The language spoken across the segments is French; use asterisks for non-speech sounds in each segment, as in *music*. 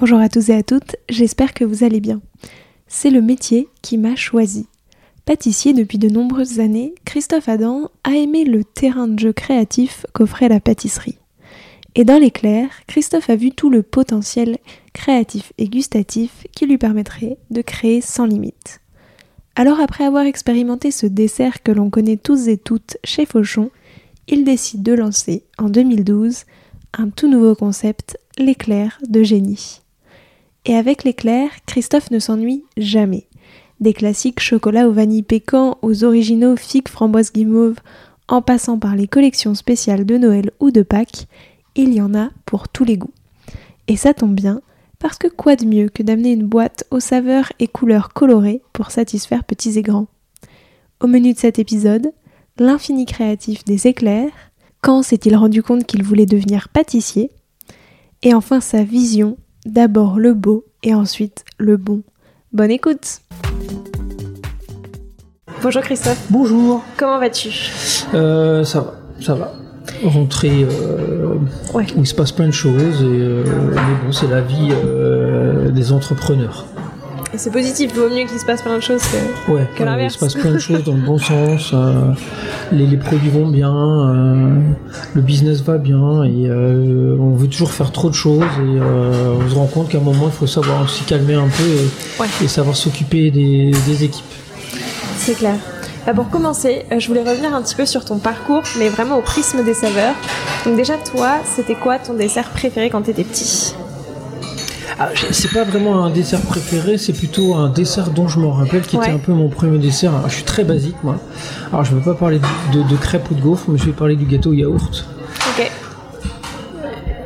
Bonjour à tous et à toutes, j'espère que vous allez bien. C'est le métier qui m'a choisi. Pâtissier depuis de nombreuses années, Christophe Adam a aimé le terrain de jeu créatif qu'offrait la pâtisserie. Et dans l'éclair, Christophe a vu tout le potentiel créatif et gustatif qui lui permettrait de créer sans limite. Alors après avoir expérimenté ce dessert que l'on connaît tous et toutes chez Fauchon, il décide de lancer en 2012 un tout nouveau concept, l'éclair de génie. Et avec l'éclair, Christophe ne s'ennuie jamais. Des classiques chocolat au vanille pécan aux originaux figues framboise guimauve, en passant par les collections spéciales de Noël ou de Pâques, il y en a pour tous les goûts. Et ça tombe bien, parce que quoi de mieux que d'amener une boîte aux saveurs et couleurs colorées pour satisfaire petits et grands? Au menu de cet épisode, l'infini créatif des éclairs, quand s'est-il rendu compte qu'il voulait devenir pâtissier, et enfin sa vision D'abord le beau et ensuite le bon. Bonne écoute Bonjour Christophe. Bonjour. Comment vas-tu? Euh, Ça va, ça va. Rentrée euh, où il se passe plein de choses et euh, mais bon, c'est la vie euh, des entrepreneurs. C'est positif, il vaut mieux qu'il se passe plein de choses que, ouais, que l'inverse. Il se passe plein de *laughs* choses dans le bon sens. Euh, les, les, produits vont bien, euh, le business va bien et euh, on veut toujours faire trop de choses et on se rend compte qu'à un moment il faut savoir aussi calmer un peu et, ouais. et savoir s'occuper des, des, équipes. C'est clair. Bah pour commencer, je voulais revenir un petit peu sur ton parcours, mais vraiment au prisme des saveurs. Donc déjà, toi, c'était quoi ton dessert préféré quand tu étais petit? Ah, c'est pas vraiment un dessert préféré, c'est plutôt un dessert dont je me rappelle qui Ouais. était un peu mon premier dessert. Alors, je suis très basique moi. Alors je ne veux pas parler de, de, de crêpes ou de gaufres, mais je vais parler du gâteau yaourt. Ok.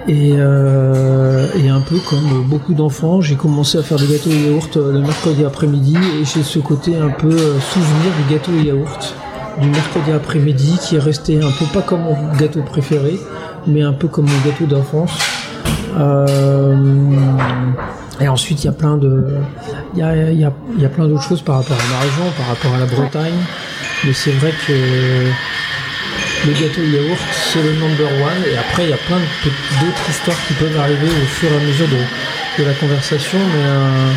Et, euh, et un peu comme beaucoup d'enfants, j'ai commencé à faire des gâteaux au yaourt euh, le mercredi après-midi et j'ai ce côté un peu euh, souvenir du gâteau au yaourt du mercredi après-midi qui est resté un peu pas comme mon gâteau préféré, mais un peu comme mon gâteau d'enfance. Euh, et ensuite, il y a plein de, il y a, y a, il y a plein d'autres choses par rapport à ma région, par rapport à la Bretagne. Mais c'est vrai que le gâteau yaourt, c'est le number one. Et après, il y a plein d'autres histoires qui peuvent arriver au fur et à mesure de, de la conversation. Mais euh,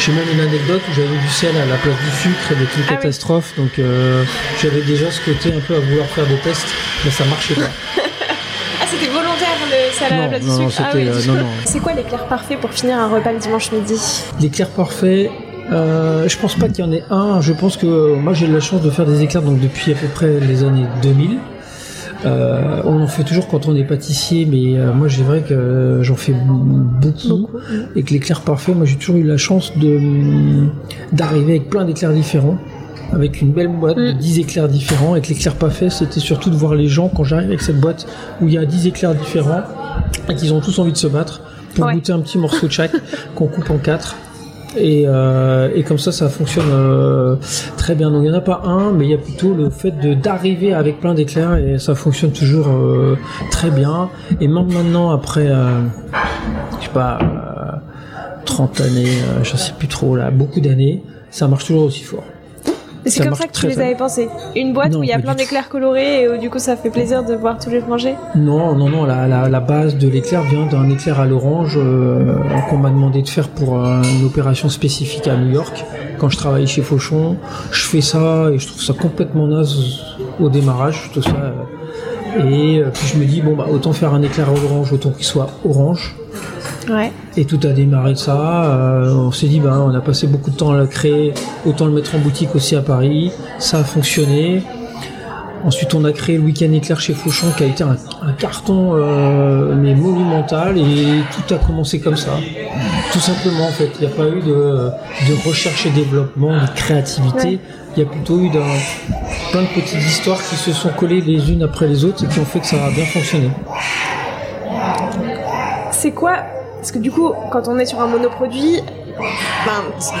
j'ai même une anecdote où j'avais du sel à la place du sucre et des trucs Ah oui. catastrophes. Donc euh, j'avais déjà ce côté un peu à vouloir faire des tests, mais ça marchait pas. *laughs* Ah, c'était volontaire le salade à la Non, place du non, non, sucre Ah c'était, oui. euh, non, non. C'est quoi l'éclair parfait pour finir un repas le dimanche midi L'éclair parfait, euh, je pense pas qu'il y en ait un. Je pense que moi j'ai eu la chance de faire des éclairs donc depuis à peu près les années 2000. Euh, on en fait toujours quand on est pâtissier, mais euh, moi j'ai vrai que euh, j'en fais beaucoup, et que l'éclair parfait, moi j'ai toujours eu la chance de d'arriver avec plein d'éclairs différents, avec une belle boîte de Mm. 10 éclairs différents. Et que l'éclair parfait, c'était surtout de voir les gens quand j'arrive avec cette boîte où il y a 10 éclairs différents et qu'ils ont tous envie de se battre pour Ouais. goûter un petit morceau de chaque *laughs* qu'on coupe en quatre. Et, euh, et comme ça, ça fonctionne euh, très bien. Donc il n'y en a pas un, mais il y a plutôt le fait d'arriver avec plein d'éclairs et ça fonctionne toujours euh, très bien. Et même maintenant, après, je sais pas, euh, 30 années, je sais plus trop là, beaucoup d'années, ça marche toujours aussi fort. C'est comme ça que tu les avais pensés Une boîte Non, où il y a plein d'éclairs colorés et où du coup ça fait plaisir de voir tous les manger Non, non, non, la, la, la base de l'éclair vient d'un éclair à l'orange euh, qu'on m'a demandé de faire pour euh, une opération spécifique à New York. Quand je travaillais chez Fauchon, je fais ça et je trouve ça complètement naze au démarrage, tout ça. euh, et euh, puis je me dis, bon, bah, autant faire un éclair à l'orange, autant qu'il soit orange. Et tout a démarré de ça. Euh, on s'est dit, ben, on a passé beaucoup de temps à le créer, autant le mettre en boutique aussi à Paris. Ça a fonctionné. Ensuite, on a créé le Week-end éclair chez Fauchon, qui a été un, carton euh, mais monumental, et tout a commencé comme ça. Tout simplement, en fait, il n'y a pas eu de, recherche et développement, de créativité. Il y a plutôt eu plein de petites histoires qui se sont collées les unes après les autres et qui ont fait que ça a bien fonctionné. C'est quoi Parce que du coup, quand on est sur un monoproduit,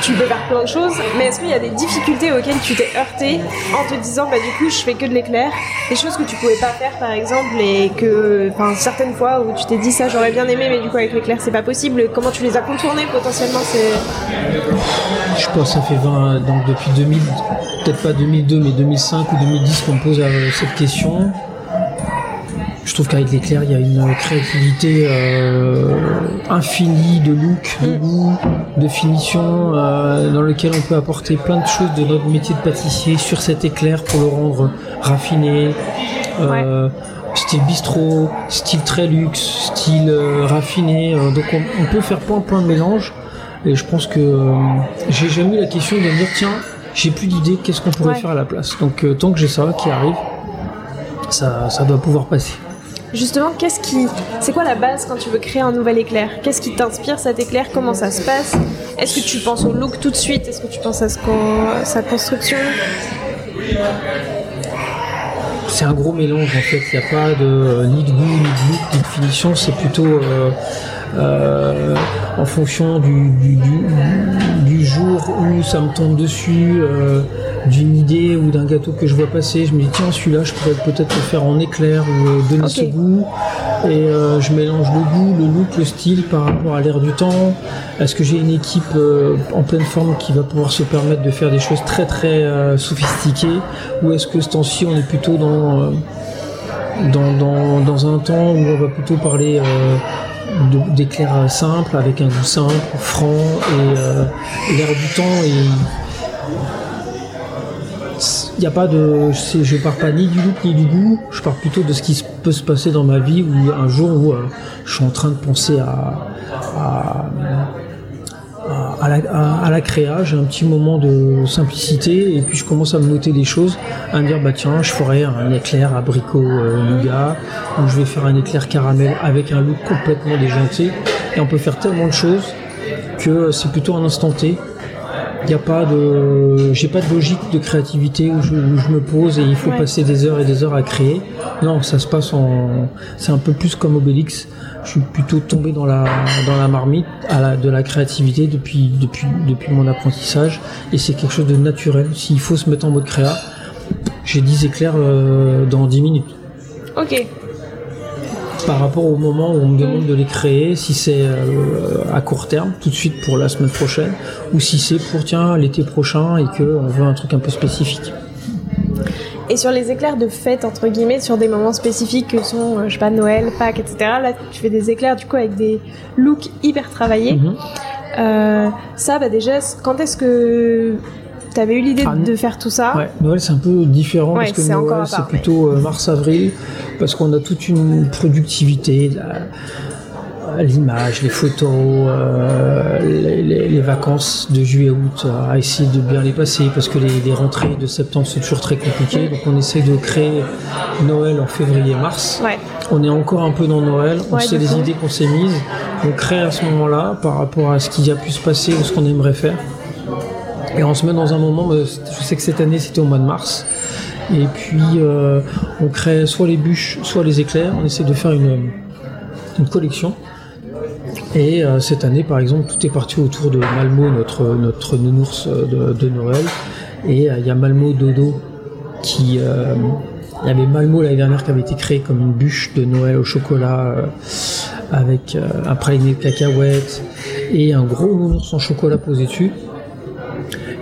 tu peux faire plein de choses, mais est-ce qu'il y a des difficultés auxquelles tu t'es heurté en te disant bah du coup je fais que de l'éclair, des choses que tu pouvais pas faire par exemple et que certaines fois où tu t'es dit ça j'aurais bien aimé mais du coup avec l'éclair c'est pas possible, comment tu les as contournés potentiellement Je pense ça fait 20 donc depuis 2000 peut-être pas 2002 mais 2005 ou 2010 qu'on me pose euh, cette question je trouve qu'avec l'éclair, il y a une créativité euh, infinie de look, de mm. goût, de finition, euh, dans lequel on peut apporter plein de choses de notre métier de pâtissier sur cet éclair pour le rendre raffiné. Euh, style bistrot, style très luxe, style raffiné. donc on, peut faire plein plein de mélanges. Et je pense que j'ai jamais eu la question de me dire tiens, j'ai plus d'idées, qu'est-ce qu'on pourrait faire à la place. Donc tant que j'ai ça qui arrive, ça, ça doit pouvoir passer. Justement, qu'est-ce qui, c'est quoi la base quand tu veux créer un nouvel éclair? Qu'est-ce qui t'inspire cet éclair? Comment ça se passe? Est-ce que tu penses au look tout de suite? Est-ce que tu penses à sa construction? C'est un gros mélange en fait. Il n'y a pas de ni de goût, ni de look, ni de finition. C'est plutôt euh, euh, en fonction du, du, jour où ça me tombe dessus, euh, d'une idée ou d'un gâteau que je vois passer. Je me dis tiens celui-là je pourrais peut-être le faire en éclair ou euh, donner ce goût. Et je mélange le goût, le look, le style par rapport à l'air du temps. Est-ce que j'ai une équipe en pleine forme qui va pouvoir se permettre de faire des choses très très sophistiquées? Ou est-ce que ce temps-ci on est plutôt dans dans, dans, un temps où on va plutôt parler d'éclair simple, avec un goût simple, franc, et euh, l'air du temps. Il n'y a pas de, je pars pas ni du look ni du goût. Je pars plutôt de ce qui peut se passer dans ma vie ou un jour où euh, je suis en train de penser à à, la créa, j'ai un petit moment de simplicité et puis je commence à me noter des choses, à me dire bah tiens je ferai un éclair abricot euh, nougat ou je vais faire un éclair caramel avec un look complètement déjanté et on peut faire tellement de choses que c'est plutôt un instant T. Il n'y a pas de, j'ai pas de logique de créativité où je, me pose et il faut passer des heures et des heures à créer. Non, ça se passe en, c'est un peu plus comme Obélix je suis plutôt tombé dans la dans la marmite à la, de la créativité depuis depuis depuis mon apprentissage et c'est quelque chose de naturel. S'il faut se mettre en mode créa, j'ai 10 éclairs euh, dans 10 minutes. Ok. Par rapport au moment où on me demande de les créer, si c'est euh, à court terme, tout de suite pour la semaine prochaine, ou si c'est pour tiens l'été prochain et qu'on veut un truc un peu spécifique. Et sur les éclairs de fête, entre guillemets, sur des moments spécifiques que sont, euh, je sais pas, Noël, Pâques, etc. Là, tu fais des éclairs du coup avec des looks hyper travaillés. Mhm. Euh, ça, bah déjà, quand est-ce que tu avais eu l'idée ah, de faire tout ça ouais, Noël, c'est un peu différent parce que Noël, c'est plutôt euh, mars-avril, parce qu'on a toute une productivité l'image, les photos, euh, les, vacances de juillet-août, à essayer de bien les passer parce que les, rentrées de septembre sont toujours très compliquées. Donc on essaie de créer Noël en février-mars. On est encore un peu dans Noël, on sait les idées qu'on s'est mises, on crée à ce moment-là par rapport à ce qui a pu se passer ou ce qu'on aimerait faire. Et on se met dans un moment, je sais que cette année c'était au mois de mars, et puis euh, on crée soit les bûches, soit les éclairs, on essaie de faire une, une collection et euh, cette année, par exemple, tout est parti autour de Malmo, notre, notre nounours euh, de, Noël. Et il y a Malmo Dodo qui. il y avait Malmo l'année dernière qui avait été créé comme une bûche de Noël au chocolat avec un praliné de cacahuètes et un gros nounours en chocolat posé dessus.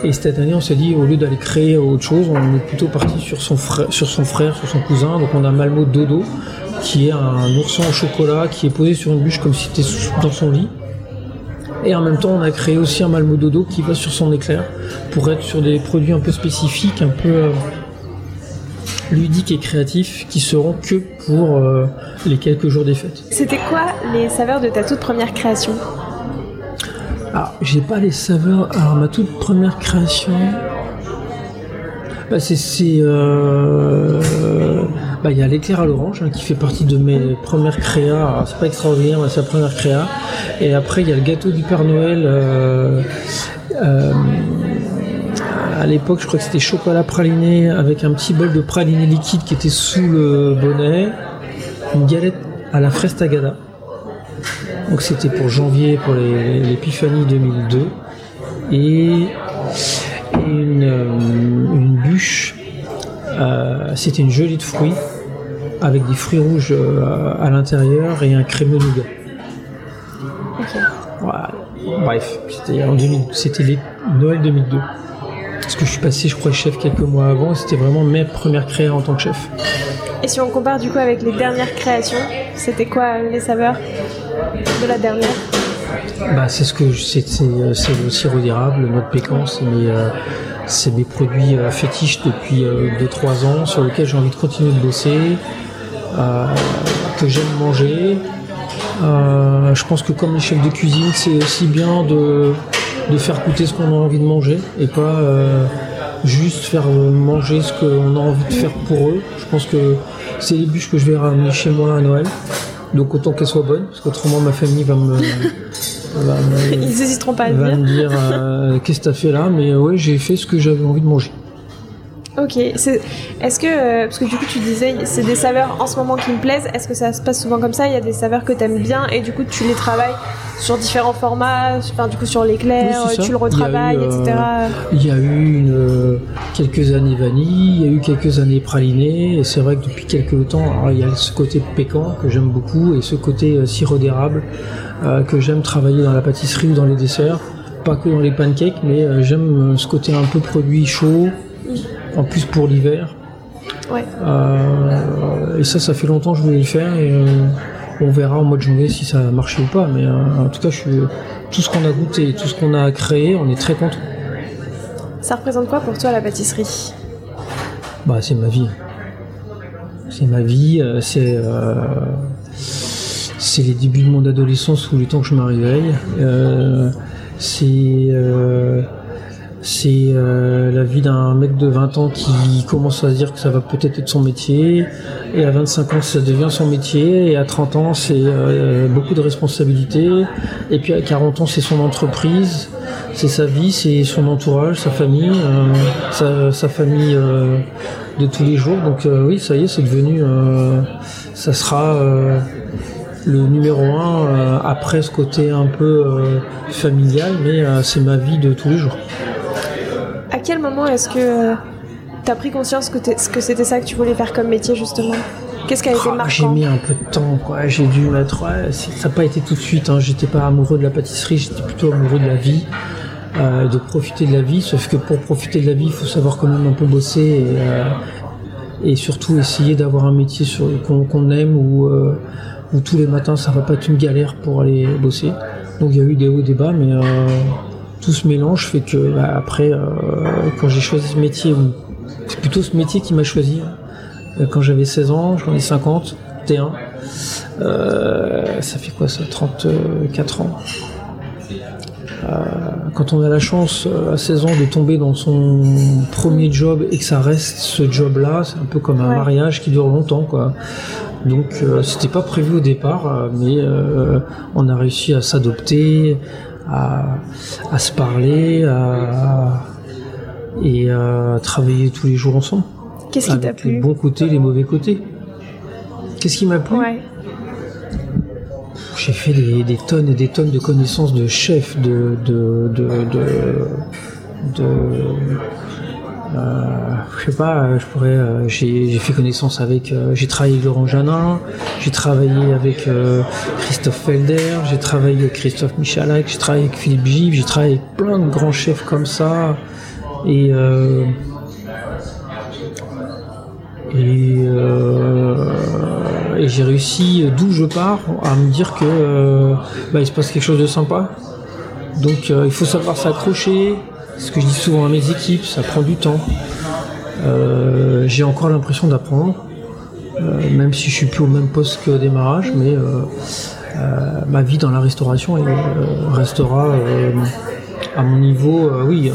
Et cette année, on s'est dit, au lieu d'aller créer autre chose, on est plutôt parti sur son frère, sur son cousin. Donc on a Malmo Dodo, qui est un ourson au chocolat qui est posé sur une bûche comme si c'était dans son lit. Et en même temps, on a créé aussi un Malmo Dodo qui va sur son éclair pour être sur des produits un peu spécifiques, un peu, euh, ludiques et créatifs qui seront que pour euh, les quelques jours des fêtes. C'était quoi les saveurs de ta toute première création? Ah, j'ai pas les saveurs. Alors ma toute première création, bah, c'est euh, bah, il y a l'éclair à l'orange hein, qui fait partie de mes premières créas. Alors, C'est pas extraordinaire, mais c'est la première créa. Et après il y a le gâteau du Père Noël. euh, euh, à l'époque, je crois que c'était chocolat praliné avec un petit bol de praliné liquide qui était sous le bonnet, une galette à la fraise tagada. Donc c'était pour janvier, pour l'épiphanie 2002. Et, une, euh, une bûche, euh, c'était une gelée de fruits avec des fruits rouges euh, à l'intérieur et un crémeux nougat. Ok. Voilà. Bref, c'était en 2000, c'était les- Noël 2002. Parce que je suis passé, je crois, chef quelques mois avant, c'était vraiment mes premières créas en tant que chef. Et si on compare du coup avec les dernières créations, c'était quoi les saveurs? De la dernière Bah, c'est ce que c'est, euh, c'est le sirop d'érable, le noix de pécan, c'est mes, euh, produits euh, fétiches depuis 2-3 ans sur lesquels j'ai envie de continuer de bosser, que j'aime manger. Je pense que comme les chefs de cuisine, c'est aussi bien de, de faire goûter ce qu'on a envie de manger et pas juste faire manger ce qu'on a envie de faire pour eux. Je pense que c'est les bûches que je vais ramener chez moi à Noël. Donc autant qu'elles soient bonnes, parce qu'autrement ma famille va me, va me- *laughs* Ils n'hésiteront pas à va dire. me dire euh, qu'est-ce que t'as fait là, mais ouais j'ai fait ce que j'avais envie de manger. Ok. Est-ce que, euh, parce que du coup tu disais, c'est des saveurs en ce moment qui me plaisent, est-ce que ça se passe souvent comme ça? Il y a des saveurs que tu aimes bien et du coup tu les travailles sur différents formats, enfin du coup sur l'éclair, Oui, ça. tu le retravailles, euh, etc. Il y a eu une, euh, quelques années vanille, il y a eu quelques années praliné, et c'est vrai que depuis quelques temps, alors, il y a ce côté pécan que j'aime beaucoup, et ce côté euh, sirop d'érable euh, que j'aime travailler dans la pâtisserie ou dans les desserts, pas que dans les pancakes, mais euh, j'aime euh, ce côté un peu produit chaud, en plus pour l'hiver. Ouais. Euh, et ça, ça fait longtemps que je voulais le faire, et euh, on verra au mois de janvier si ça a marché ou pas, mais euh, en tout cas, je suis, tout ce qu'on a goûté, tout ce qu'on a créé, on est très content. Ça représente quoi pour toi la pâtisserie? Bah, c'est ma vie. C'est ma vie, c'est c'est les débuts de mon adolescence ou le temps que je me réveille. Euh, c'est euh, c'est euh, la vie d'un mec de 20 ans qui commence à se dire que ça va peut-être être son métier. Et à 25 ans, ça devient son métier. Et à 30 ans, c'est euh, beaucoup de responsabilités. Et puis à 40 ans, c'est son entreprise. C'est sa vie, c'est son entourage, sa famille, euh, sa, famille euh, de tous les jours. Donc oui, ça y est, c'est devenu... ça sera le numéro un euh, après ce côté un peu familial, mais c'est ma vie de tous les jours. À quel moment est-ce que tu as pris conscience que, c'était ça que tu voulais faire comme métier justement? Qu'est-ce qui a été Oh, J'ai marquant mis un peu de temps, quoi. J'ai dû mettre. ouais, ça n'a pas été tout de suite. Hein. J'étais pas amoureux de la pâtisserie, j'étais plutôt amoureux de la vie, euh, de profiter de la vie. Sauf que pour profiter de la vie, il faut savoir quand même un peu bosser et, euh, et surtout essayer d'avoir un métier qu'on aime où, euh, où tous les matins ça va pas être une galère pour aller bosser. Donc il y a eu des hauts et des bas, mais euh, tout ce mélange fait que bah, après, euh, quand j'ai choisi ce métier, c'est plutôt ce métier qui m'a choisi. Euh, Quand j'avais 16 ans, j'en ai 50, T1. Euh, ça fait quoi ça 34 ans. Euh, quand on a la chance à 16 ans de tomber dans son premier job et que ça reste ce job-là, c'est un peu comme un Ouais. mariage qui dure longtemps, quoi. Donc euh, c'était pas prévu au départ, mais on a réussi à s'adopter, à, à se parler, à, et à travailler tous les jours ensemble. Qu'est-ce qui t'a Avec les plu bons côtés, les mauvais côtés. Qu'est-ce qui m'a plu Ouais. J'ai fait des, des tonnes et des tonnes de connaissances de chefs, de, de, de, de, je sais pas, euh, je pourrais, euh, j'ai fait connaissance avec, euh, j'ai travaillé avec Laurent Janin, j'ai travaillé avec euh, Christophe Felder, j'ai travaillé avec Christophe Michalak, j'ai travaillé avec Philippe Givre, j'ai travaillé avec plein de grands chefs comme ça, et euh, et, euh, et j'ai réussi, d'où je pars, à me dire que euh, bah, il se passe quelque chose de sympa. Donc euh, il faut savoir s'accrocher. Ce que je dis souvent à mes équipes, ça prend du temps. j'ai encore l'impression d'apprendre, même si je suis plus au même poste qu'au démarrage, mais ma vie dans la restauration restera à mon niveau, oui,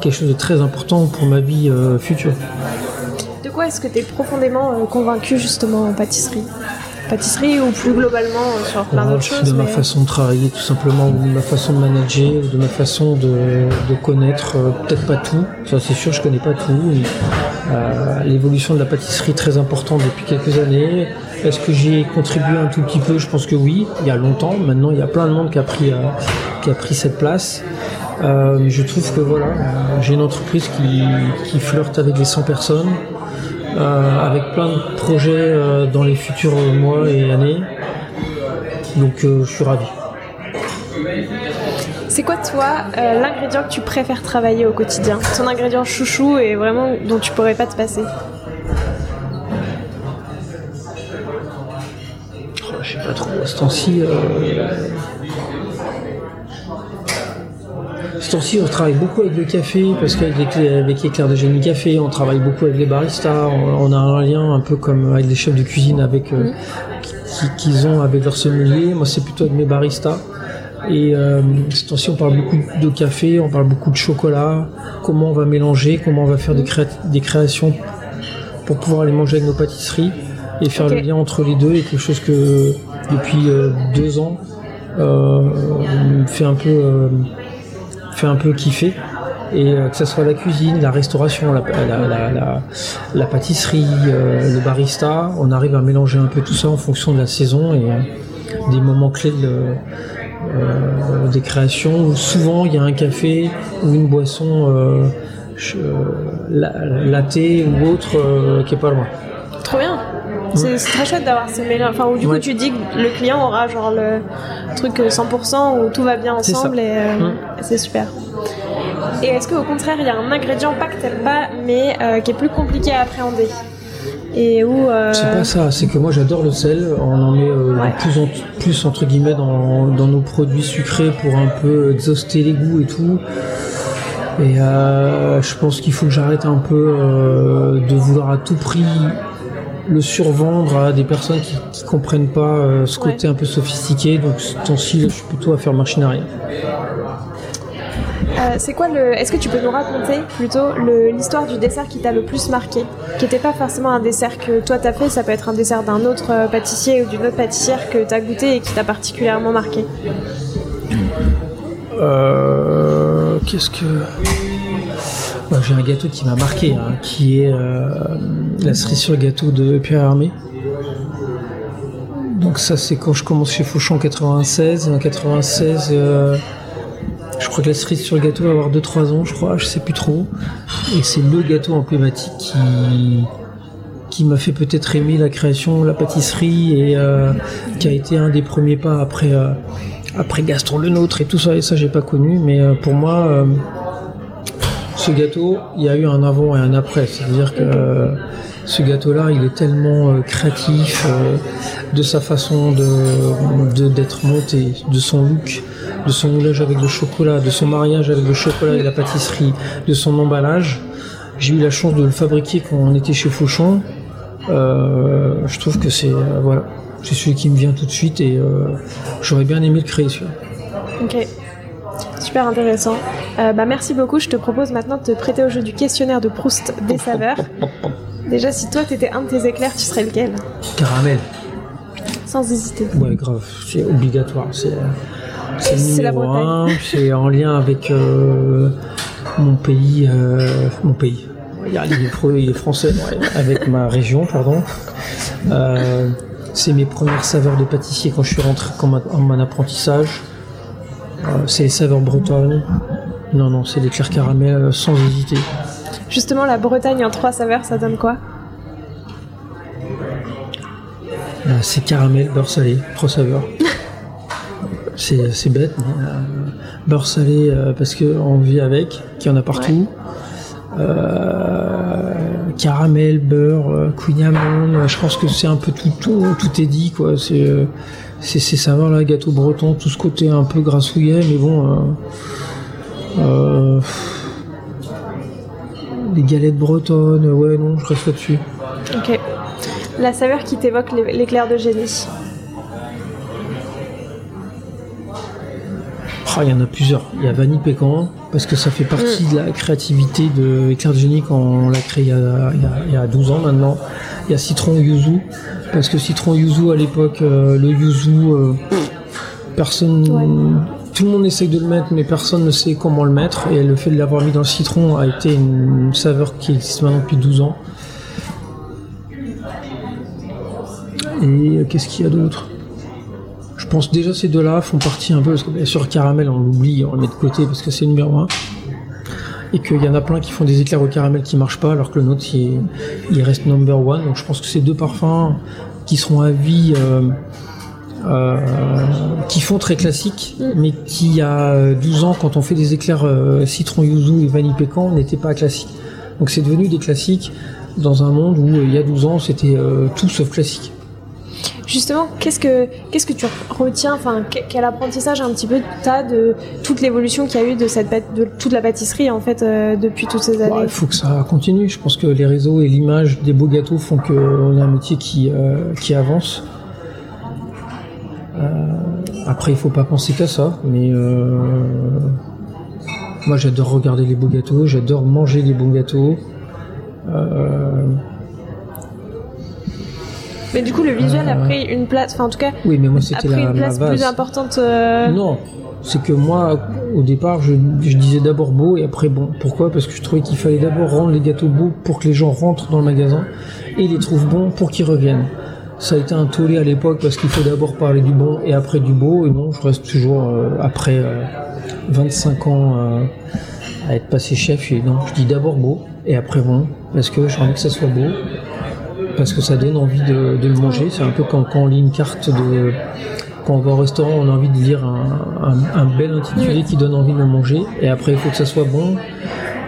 quelque chose de très important pour ma vie future. De quoi est-ce que tu es profondément convaincu justement en pâtisserie? Pâtisserie ou plus globalement euh, sur plein d'autres choses De ma façon de travailler tout simplement, ou de ma façon de manager, ou de ma façon de, connaître, euh, peut-être pas tout, ça c'est sûr je connais pas tout. Euh, l'évolution de la pâtisserie très importante depuis quelques années. Est-ce que j'ai contribué un tout petit peu? Je pense que oui, il y a longtemps. Maintenant il y a plein de monde qui a pris, qui a pris cette place. je trouve que voilà, j'ai une entreprise qui, qui flirte avec les 100 personnes. Euh, avec plein de projets euh, dans les futurs mois et années. Donc euh, je suis ravi. C'est quoi toi l'ingrédient que tu préfères travailler au quotidien? Ton ingrédient chouchou et vraiment dont tu pourrais pas te passer? Oh, Je sais pas trop. Ce temps-ci, temps-ci, on travaille beaucoup avec le café, parce qu'avec avec Éclair de Génie Café, on travaille beaucoup avec les baristas. On, a un lien un peu comme avec les chefs de cuisine avec euh, qu'ils ont avec leurs sommeliers. Moi, c'est plutôt avec mes baristas. Et euh, ce temps-ci, on parle beaucoup de café, on parle beaucoup de chocolat, comment on va mélanger, comment on va faire des, des créations pour pouvoir les manger avec nos pâtisseries et faire le lien entre les deux est quelque chose que depuis euh, deux ans euh, fait un peu euh, fait un peu kiffer. Et euh, que ce soit la cuisine, la restauration, la, pâtisserie, euh, le barista, on arrive à mélanger un peu tout ça en fonction de la saison et euh, des moments clés des créations où souvent il y a un café ou une boisson latte ou autre qui est pas loin. Trop bien. C'est très chouette d'avoir ces mélanges. Enfin, où du coup, tu dis que le client aura genre le truc 100% où tout va bien ensemble et mmh. c'est super. Et est-ce qu'au contraire, il y a un ingrédient pas que t'aimes pas, mais euh, qui est plus compliqué à appréhender? Et où euh, C'est pas ça, c'est que moi j'adore le sel. On en met euh, plus en plus entre guillemets dans, nos produits sucrés pour un peu exhauster les goûts et tout. Et je pense qu'il faut que j'arrête un peu de vouloir à tout prix le survendre à des personnes qui, qui comprennent pas ce côté un peu sophistiqué. Donc ce temps-ci, je suis plutôt à faire machine arrière. Euh, c'est quoi le. Est-ce que tu peux nous raconter plutôt l'histoire du dessert qui t'a le plus marqué Qui n'était pas forcément un dessert que toi t'as fait, ça peut être un dessert d'un autre euh, pâtissier ou d'une autre pâtissière que t'as goûté et qui t'a particulièrement marqué? Euh, Qu'est-ce que. J'ai un gâteau qui m'a marqué, hein, qui est la cerise sur le gâteau de Pierre Armé. Donc ça c'est quand je commence chez Fauchon en 96. En 96, je crois que la cerise sur le gâteau va avoir 2-3 ans, je crois, je sais plus trop. Et c'est le gâteau emblématique qui, qui m'a fait peut-être aimer la création, la pâtisserie et euh, qui a été un des premiers pas après, euh, après Gaston le nôtre et tout ça. Et ça, j'ai pas connu, mais euh, pour moi, ce gâteau, il y a eu un avant et un après. C'est-à-dire que ce gâteau-là, il est tellement créatif de sa façon de d'être monté, de son look de son moulage avec le chocolat, de son mariage avec le chocolat et la pâtisserie, de son emballage. J'ai eu la chance de le fabriquer quand on était chez Fauchon. Euh, je trouve que c'est euh, voilà, c'est celui qui me vient tout de suite et euh, j'aurais bien aimé le créer celui Ok, super intéressant. Bah merci beaucoup. Je te propose maintenant de te prêter au jeu du questionnaire de Proust des saveurs. Déjà, si toi t'étais un de tes éclairs, tu serais lequel? Caramel. Sans hésiter. Ouais, grave, c'est obligatoire. C'est c'est la Bretagne. C'est en lien avec euh, mon pays, euh, mon pays. Il est, français, avec ma région, pardon. Euh, c'est mes premières saveurs de pâtissier quand je suis rentré en mon apprentissage. c'est les saveurs bretonnes. Non, non, c'est l'éclair caramel sans hésiter. Justement, la Bretagne en trois saveurs, ça donne quoi? C'est caramel, beurre salé, trois saveurs. *laughs* c'est bête, mais euh, beurre salé euh, parce qu'on vit avec, qu'il y en a partout. Euh, caramel, beurre, queen je pense que c'est un peu tout, tout, tout est dit quoi. C'est ces saveurs là, gâteau breton, tout ce côté un peu grassouillet, mais bon. Des galettes bretonnes, ouais, non, je reste là-dessus. Ok. La saveur qui t'évoque l'éclair de génie Ah, il y en a plusieurs. Il y a vanille pécan, parce que ça fait partie mm. de la créativité de Éclair de Génie quand on l'a créé il y, a, 12 ans maintenant. Il y a citron yuzu, parce que citron yuzu à l'époque, euh, le yuzu, euh, personne, tout le monde essaye de le mettre, mais personne ne sait comment le mettre. Et le fait de l'avoir mis dans le citron a été une saveur qui existe maintenant depuis 12 ans. Et euh, qu'est-ce qu'il y a d'autre? Je pense déjà ces deux-là font partie un peu, parce que bien caramel on l'oublie, on le met de côté parce que c'est numéro un. Et qu'il y en a plein qui font des éclairs au caramel qui marchent pas, alors que le nôtre il, reste number one. Donc je pense que ces deux parfums qui seront à vie, euh, euh, qui font très classique, mais qui il y a 12 ans quand on fait des éclairs euh, citron yuzu et vanille pécan n'étaient pas classiques. Donc c'est devenu des classiques dans un monde où il y a 12 ans c'était tout sauf classique. Justement, qu'est-ce que qu'est-ce que tu retiens Enfin, quel apprentissage un petit peu t'as de toute l'évolution qu'il y a eu de cette de toute la pâtisserie en fait euh, depuis toutes ces années? Il faut que ça continue. Je pense que les réseaux et l'image des beaux gâteaux font qu'on a un métier qui euh, qui avance. Euh, après, il faut pas penser qu'à ça, mais moi j'adore regarder les beaux gâteaux, j'adore manger des bons gâteaux. Mais du coup, le visuel a pris une place, enfin en tout cas, oui, mais moi, c'était la, une place plus importante. Euh, non, c'est que moi, au départ, je, disais d'abord beau et après bon. Pourquoi? Parce que je trouvais qu'il fallait d'abord rendre les gâteaux beaux pour que les gens rentrent dans le magasin et les trouvent bons pour qu'ils reviennent. Ça a été un tollé à l'époque parce qu'il faut d'abord parler du bon et après du beau. Et non, je reste toujours euh, après 25 euh, ans à être passé chef. Et non, je dis d'abord beau et après bon parce que j'ai envie que ça soit beau parce que ça donne envie de, le manger. C'est un peu quand, on lit une carte de. Quand on va au restaurant, on a envie de lire un, bel intitulé qui donne envie de manger. Et après, il faut que ça soit bon.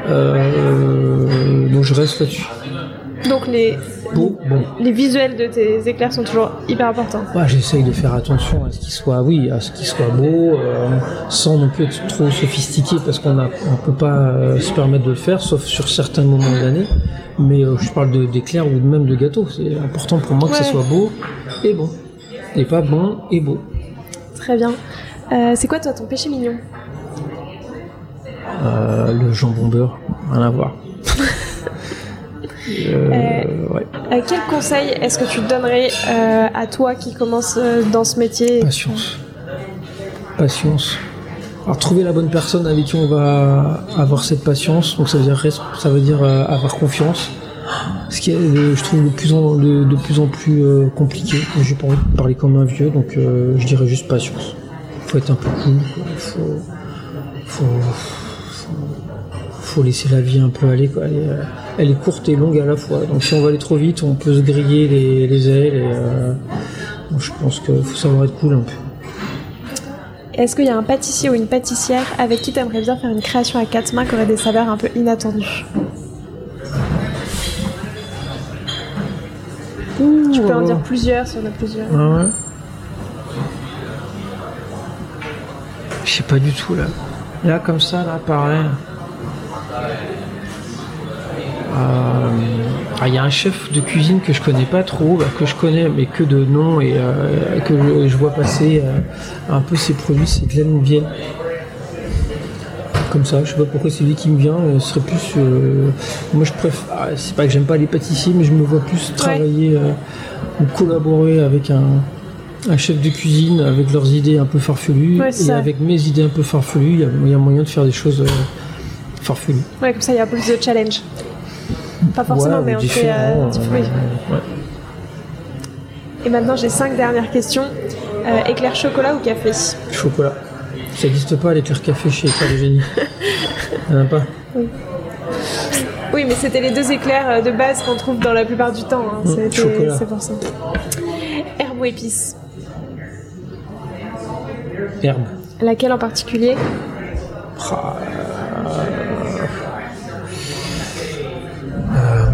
Euh, donc je reste là-dessus. Donc les, les visuels de tes éclairs sont toujours hyper importants. Ouais, J'essaye de faire attention à ce qu'il soit, oui, à ce qu'il soit beau, euh, sans non plus être trop sophistiqué parce qu'on ne peut pas euh, se permettre de le faire, sauf sur certains moments de l'année. Mais euh, je parle d'éclairs ou même de gâteaux. C'est important pour moi que ce soit beau et bon. Et pas bon et beau. Très bien. C'est quoi toi ton péché mignon? Le jambon beurre, rien à voir. *laughs* Euh, euh, quel conseil est-ce que tu donnerais euh, à toi qui commence dans ce métier? Patience. Patience. Alors trouver la bonne personne avec qui on va avoir cette patience, donc ça veut dire, ça veut dire avoir confiance. Ce qui est, je trouve, de plus en, de, plus, en plus compliqué. J'ai pas envie de parler comme un vieux, donc je dirais juste patience. Faut être un peu cool. Faut, faut, faut, laisser la vie un peu aller. Quoi elle est courte et longue à la fois. Donc si on va aller trop vite, on peut se griller les, ailes. Et, euh, je pense qu'il faut savoir être cool un peu. Est-ce qu'il y a un pâtissier ou une pâtissière avec qui tu aimerais bien faire une création à quatre mains qui aurait des saveurs un peu inattendues Tu peux en dire plusieurs si on a plusieurs. Ah ouais. Je sais pas du tout là. Là comme ça, là pareil. Euh, ah, il y a un chef de cuisine que je connais pas trop, bah, que je connais mais que de nom et euh, que je, vois passer euh, un peu ses produits, c'est Glenn Vienne. Comme ça, je sais pas pourquoi c'est lui qui me vient. Ce serait plus, moi je préfère. Ah, c'est pas que j'aime pas les pâtissiers, mais je me vois plus travailler ou collaborer avec un, chef de cuisine avec leurs idées un peu farfelues et avec mes idées un peu farfelues, il y, a moyen de faire des choses farfelues. Ouais, comme ça il y a plus de challenge. Pas forcément, mais on fait euh, Et maintenant, j'ai cinq dernières questions. Euh, éclair chocolat ou café? Chocolat. Ça n'existe pas l'éclair café chez Éclair de Génie. Il n'y en a pas oui. oui. mais c'était les deux éclairs euh, de base qu'on trouve dans la plupart du temps. Hein. Mmh, c'est pour ça. Herbe ou épice Herbe. Laquelle en particulier? Ah,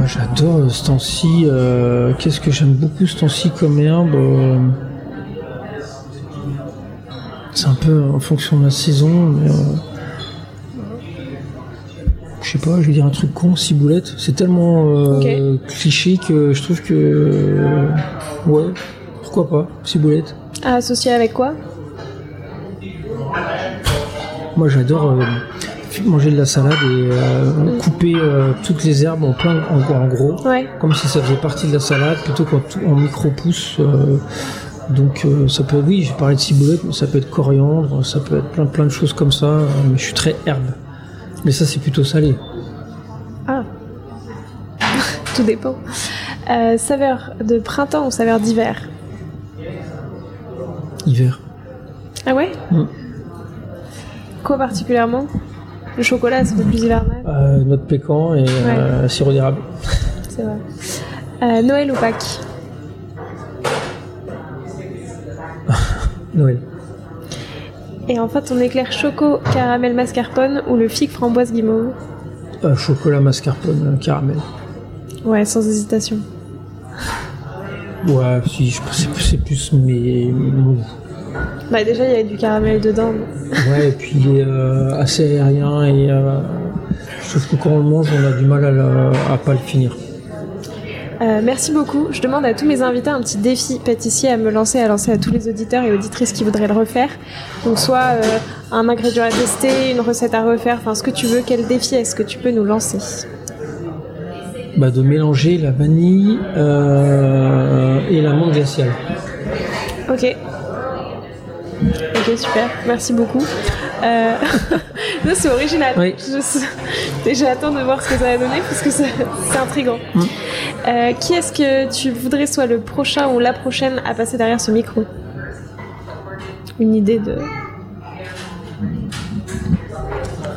j'adore ce temps-ci. Euh, qu'est-ce que j'aime beaucoup ce temps-ci comme herbe euh, C'est un peu en fonction de la saison, mais. Euh, je sais pas, je vais dire un truc con, ciboulette. C'est tellement cliché que je trouve que. ouais, pourquoi pas, ciboulette. À associer avec quoi? Moi j'adore manger de la salade et euh, couper euh, toutes les herbes en plein en, en gros. Ouais. Comme si ça faisait partie de la salade plutôt qu'en micro-pouces. euh, donc ça peut, oui, j'ai parlé de ciboulette, mais ça peut être coriandre, ça peut être plein plein de choses comme ça. mais je suis très herbe. Mais ça c'est plutôt salé. Ah. *laughs* Tout dépend. Saveur de printemps ou saveur d'hiver? Hiver. Ah ouais? Mm. Quoi particulièrement? Le chocolat, c'est plus hivernal, Euh, noix de pécan et euh, sirop d'érable. c'est vrai. Euh, Noël ou Pâques? *laughs* Noël. Et enfin, ton éclair choco caramel mascarpone ou le figue framboise guimauve? Euh, chocolat mascarpone caramel. Ouais, sans hésitation. Ouais, si, je c'est c'est plus mes. mon- Bah déjà, il y a du caramel dedans. Ouais, et puis il est euh, assez aérien et euh, je trouve que quand on le mange, on a du mal à, le- à pas le finir. Euh, merci beaucoup. Je demande à tous mes invités un petit défi pâtissier à me lancer, à lancer à tous les auditeurs et auditrices qui voudraient le refaire. Donc soit euh, un ingrédient à tester, une recette à refaire, enfin ce que tu veux. Quel défi est-ce que tu peux nous lancer? Bah, de mélanger la vanille euh, et la menthe glaciale. Ok. Ok, super. Merci beaucoup. Euh... *laughs* c'est original. Oui. Je- et J'attends de voir ce que ça va donner parce que c'est intriguant. Mm. Euh, qui est-ce que tu voudrais soit le prochain ou la prochaine à passer derrière ce micro? Une idée de.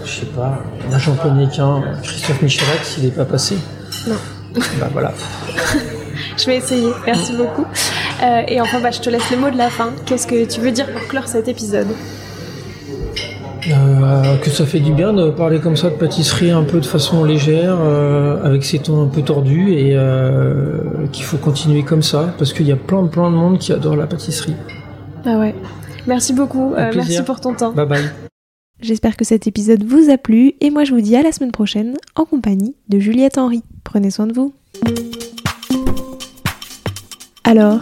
Je sais pas, là j'en connais qu'un, Christophe Michelac, s'il n'est pas passé. Non. Bah voilà. *laughs* Je vais essayer. Merci beaucoup. Euh, et enfin, bah, je te laisse le mot de la fin. Qu'est-ce que tu veux dire pour clore cet épisode Euh, que ça fait du bien de parler comme ça de pâtisserie un peu de façon légère, euh, avec ses tons un peu tordus, et euh, qu'il faut continuer comme ça, parce qu'il y a plein plein de monde qui adore la pâtisserie. Ah ouais. Merci beaucoup. Euh, merci pour ton temps. Bye bye. J'espère que cet épisode vous a plu et moi je vous dis à la semaine prochaine en compagnie de Juliette Henry. Prenez soin de vous. Alors,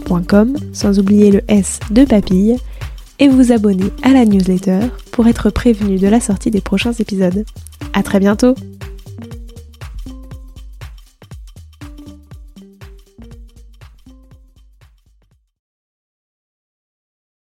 sans oublier le S de papille et vous abonner à la newsletter pour être prévenu de la sortie des prochains épisodes. À très bientôt!